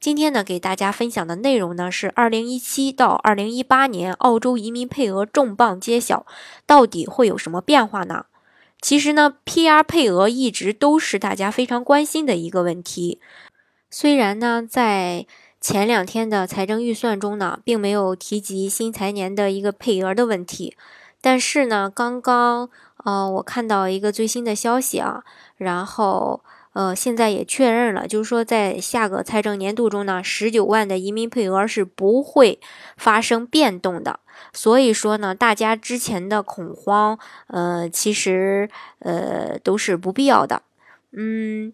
今天呢，给大家分享的内容呢是二零一七到二零一八年澳洲移民配额重磅揭晓，到底会有什么变化呢？其实呢，PR 配额一直都是大家非常关心的一个问题。虽然呢，在前两天的财政预算中呢，并没有提及新财年的一个配额的问题，但是呢，刚刚呃，我看到一个最新的消息啊，然后。呃，现在也确认了，就是说，在下个财政年度中呢，十九万的移民配额是不会发生变动的。所以说呢，大家之前的恐慌，呃，其实呃都是不必要的。嗯，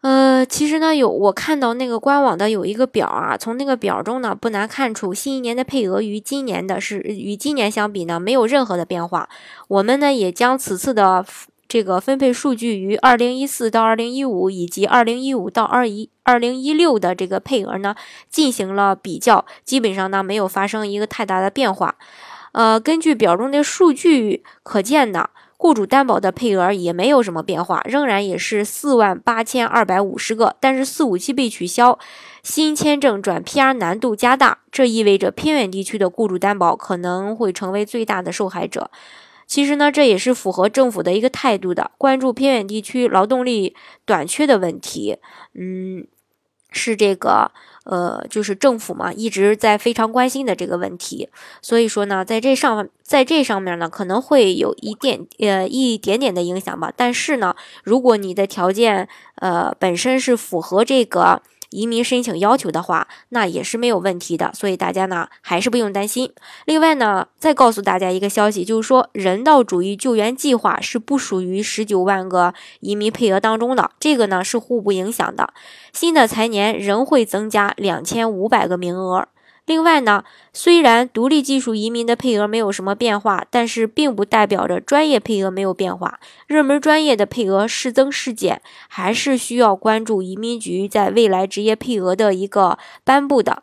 呃，其实呢，有我看到那个官网的有一个表啊，从那个表中呢，不难看出新一年的配额与今年的是与今年相比呢，没有任何的变化。我们呢，也将此次的。这个分配数据于二零一四到二零一五以及二零一五到二一二零一六的这个配额呢进行了比较，基本上呢没有发生一个太大的变化。呃，根据表中的数据可见呢，雇主担保的配额也没有什么变化，仍然也是四万八千二百五十个。但是四五七被取消，新签证转 PR 难度加大，这意味着偏远地区的雇主担保可能会成为最大的受害者。其实呢，这也是符合政府的一个态度的，关注偏远地区劳动力短缺的问题。嗯，是这个呃，就是政府嘛，一直在非常关心的这个问题。所以说呢，在这上，在这上面呢，可能会有一点呃一点点的影响吧。但是呢，如果你的条件呃本身是符合这个。移民申请要求的话，那也是没有问题的，所以大家呢还是不用担心。另外呢，再告诉大家一个消息，就是说人道主义救援计划是不属于十九万个移民配额当中的，这个呢是互不影响的。新的财年仍会增加两千五百个名额。另外呢，虽然独立技术移民的配额没有什么变化，但是并不代表着专业配额没有变化。热门专业的配额是增是减，还是需要关注移民局在未来职业配额的一个颁布的。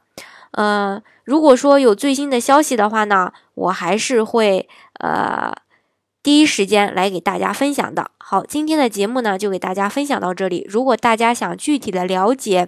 呃，如果说有最新的消息的话呢，我还是会呃。第一时间来给大家分享的。好，今天的节目呢就给大家分享到这里。如果大家想具体的了解